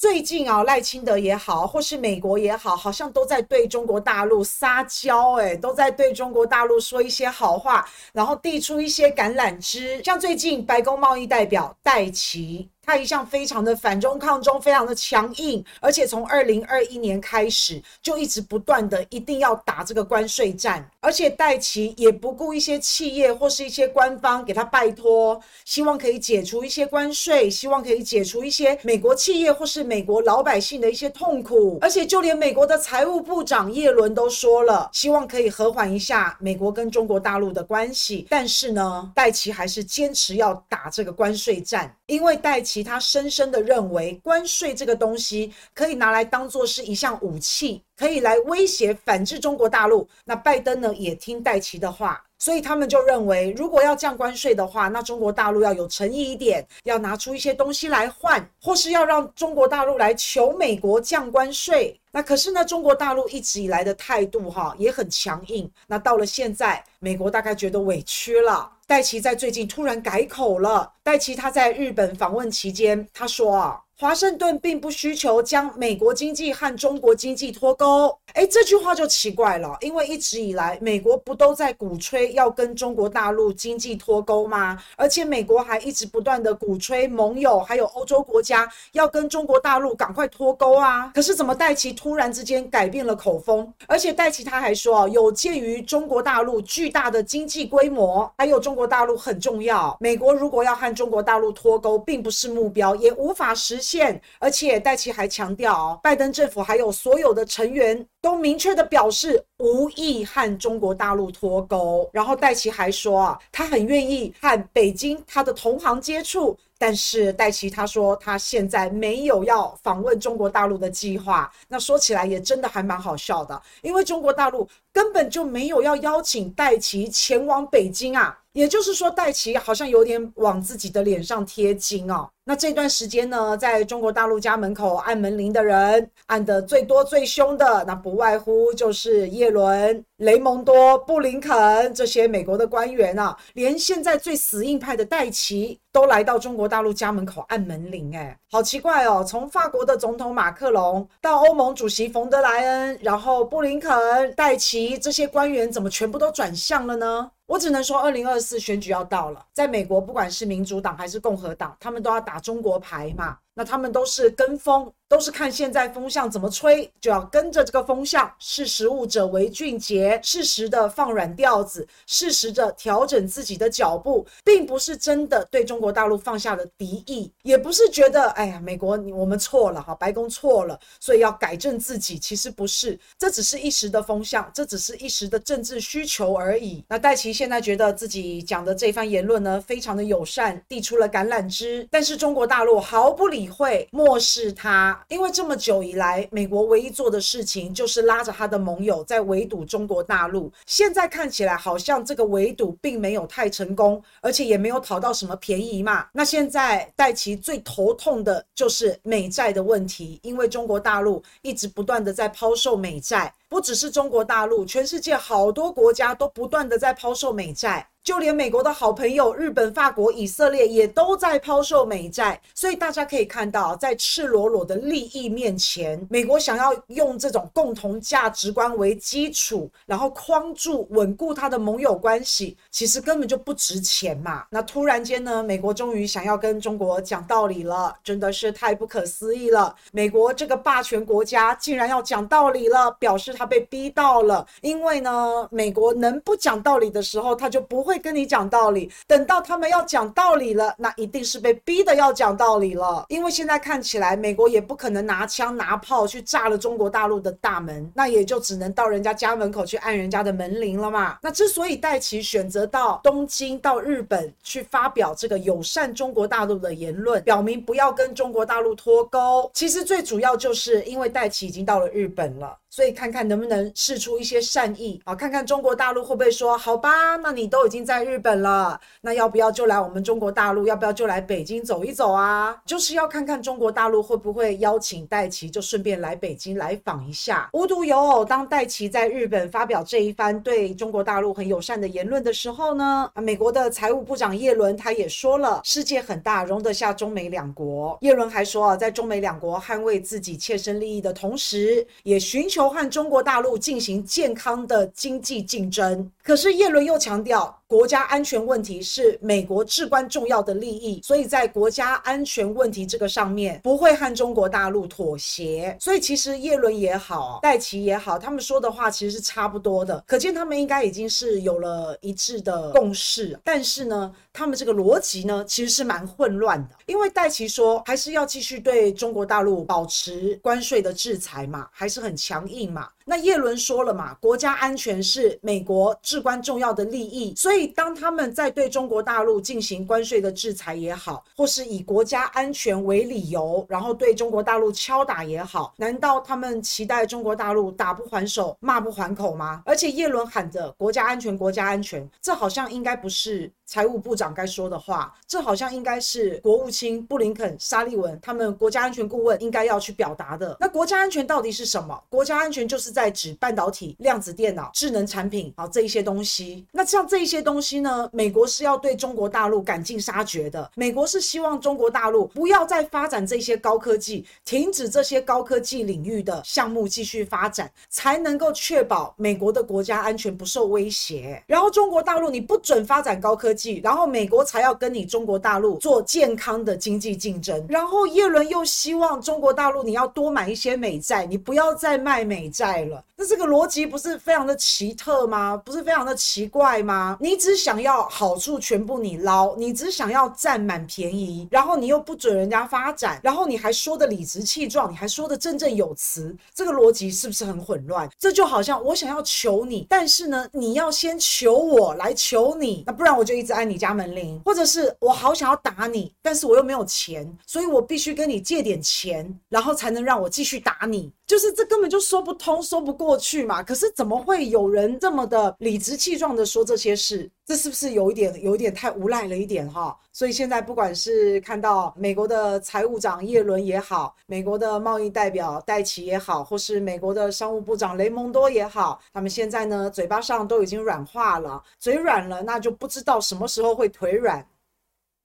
最近啊，赖清德也好，或是美国也好，好像都在对中国大陆撒娇，哎，都在对中国大陆说一些好话，然后递出一些橄榄枝。像最近白宫贸易代表戴奇。他一向非常的反中抗中，非常的强硬，而且从二零二一年开始就一直不断的一定要打这个关税战，而且戴琪也不顾一些企业或是一些官方给他拜托，希望可以解除一些关税，希望可以解除一些美国企业或是美国老百姓的一些痛苦，而且就连美国的财务部长叶伦都说了，希望可以和缓一下美国跟中国大陆的关系，但是呢，戴琪还是坚持要打这个关税战，因为戴琪。他深深的认为，关税这个东西可以拿来当做是一项武器，可以来威胁反制中国大陆。那拜登呢，也听戴琪的话，所以他们就认为，如果要降关税的话，那中国大陆要有诚意一点，要拿出一些东西来换，或是要让中国大陆来求美国降关税。那可是呢，中国大陆一直以来的态度哈也很强硬。那到了现在，美国大概觉得委屈了。戴琪在最近突然改口了。戴琪他在日本访问期间，他说啊。华盛顿并不需求将美国经济和中国经济脱钩，诶，这句话就奇怪了，因为一直以来美国不都在鼓吹要跟中国大陆经济脱钩吗？而且美国还一直不断的鼓吹盟友还有欧洲国家要跟中国大陆赶快脱钩啊！可是怎么戴奇突然之间改变了口风？而且戴奇他还说，有鉴于中国大陆巨大的经济规模，还有中国大陆很重要，美国如果要和中国大陆脱钩，并不是目标，也无法实现。现而且戴琪还强调，拜登政府还有所有的成员都明确的表示无意和中国大陆脱钩。然后戴琪还说啊，他很愿意和北京他的同行接触，但是戴琪他说他现在没有要访问中国大陆的计划。那说起来也真的还蛮好笑的，因为中国大陆根本就没有要邀请戴琪前往北京啊。也就是说，戴琪好像有点往自己的脸上贴金哦。那这段时间呢，在中国大陆家门口按门铃的人，按得最多最凶的，那不外乎就是叶伦、雷蒙多、布林肯这些美国的官员啊。连现在最死硬派的戴奇都来到中国大陆家门口按门铃，哎，好奇怪哦。从法国的总统马克龙到欧盟主席冯德莱恩，然后布林肯、戴奇这些官员，怎么全部都转向了呢？我只能说，二零二四选举要到了，在美国，不管是民主党还是共和党，他们都要打打中国牌嘛。那他们都是跟风，都是看现在风向怎么吹，就要跟着这个风向。识时务者为俊杰，适时的放软调子，适时的调整自己的脚步，并不是真的对中国大陆放下了敌意，也不是觉得哎呀，美国我们错了哈，白宫错了，所以要改正自己。其实不是，这只是一时的风向，这只是一时的政治需求而已。那戴琪现在觉得自己讲的这番言论呢，非常的友善，递出了橄榄枝，但是中国大陆毫不理。会漠视他，因为这么久以来，美国唯一做的事情就是拉着他的盟友在围堵中国大陆。现在看起来好像这个围堵并没有太成功，而且也没有讨到什么便宜嘛。那现在戴琪最头痛的就是美债的问题，因为中国大陆一直不断的在抛售美债，不只是中国大陆，全世界好多国家都不断的在抛售美债。就连美国的好朋友日本、法国、以色列也都在抛售美债，所以大家可以看到，在赤裸裸的利益面前，美国想要用这种共同价值观为基础，然后框住、稳固他的盟友关系，其实根本就不值钱嘛。那突然间呢，美国终于想要跟中国讲道理了，真的是太不可思议了。美国这个霸权国家竟然要讲道理了，表示他被逼到了。因为呢，美国能不讲道理的时候，他就不会。会跟你讲道理，等到他们要讲道理了，那一定是被逼的要讲道理了。因为现在看起来，美国也不可能拿枪拿炮去炸了中国大陆的大门，那也就只能到人家家门口去按人家的门铃了嘛。那之所以戴琪选择到东京、到日本去发表这个友善中国大陆的言论，表明不要跟中国大陆脱钩，其实最主要就是因为戴琪已经到了日本了。所以看看能不能试出一些善意啊，看看中国大陆会不会说好吧，那你都已经在日本了，那要不要就来我们中国大陆？要不要就来北京走一走啊？就是要看看中国大陆会不会邀请戴琪，就顺便来北京来访一下。无独有偶，当戴琪在日本发表这一番对中国大陆很友善的言论的时候呢，啊，美国的财务部长叶伦他也说了，世界很大，容得下中美两国。叶伦还说啊，在中美两国捍卫自己切身利益的同时，也寻求和中国大陆进行健康的经济竞争。可是叶伦又强调，国家安全问题是美国至关重要的利益，所以在国家安全问题这个上面不会和中国大陆妥协。所以其实叶伦也好，戴琪也好，他们说的话其实是差不多的，可见他们应该已经是有了一致的共识。但是呢，他们这个逻辑呢，其实是蛮混乱的，因为戴琪说还是要继续对中国大陆保持关税的制裁嘛，还是很强硬嘛。那叶伦说了嘛，国家安全是美国至关重要的利益，所以当他们在对中国大陆进行关税的制裁也好，或是以国家安全为理由，然后对中国大陆敲打也好，难道他们期待中国大陆打不还手，骂不还口吗？而且叶伦喊着国家安全，国家安全，这好像应该不是财务部长该说的话，这好像应该是国务卿布林肯、沙利文他们国家安全顾问应该要去表达的。那国家安全到底是什么？国家安全就是在。在指半导体、量子电脑、智能产品啊，这一些东西。那像这一些东西呢，美国是要对中国大陆赶尽杀绝的。美国是希望中国大陆不要再发展这些高科技，停止这些高科技领域的项目继续发展，才能够确保美国的国家安全不受威胁。然后中国大陆你不准发展高科技，然后美国才要跟你中国大陆做健康的经济竞争。然后耶伦又希望中国大陆你要多买一些美债，你不要再卖美债那这个逻辑不是非常的奇特吗？不是非常的奇怪吗？你只想要好处全部你捞，你只想要占满便宜，然后你又不准人家发展，然后你还说的理直气壮，你还说的振振有词，这个逻辑是不是很混乱？这就好像我想要求你，但是呢，你要先求我来求你，那不然我就一直按你家门铃，或者是我好想要打你，但是我又没有钱，所以我必须跟你借点钱，然后才能让我继续打你。就是这根本就说不通，说不过去嘛。可是怎么会有人这么的理直气壮的说这些事？这是不是有一点有一点太无赖了一点哈？所以现在不管是看到美国的财务长耶伦也好，美国的贸易代表戴琪也好，或是美国的商务部长雷蒙多也好，他们现在呢嘴巴上都已经软化了，嘴软了，那就不知道什么时候会腿软。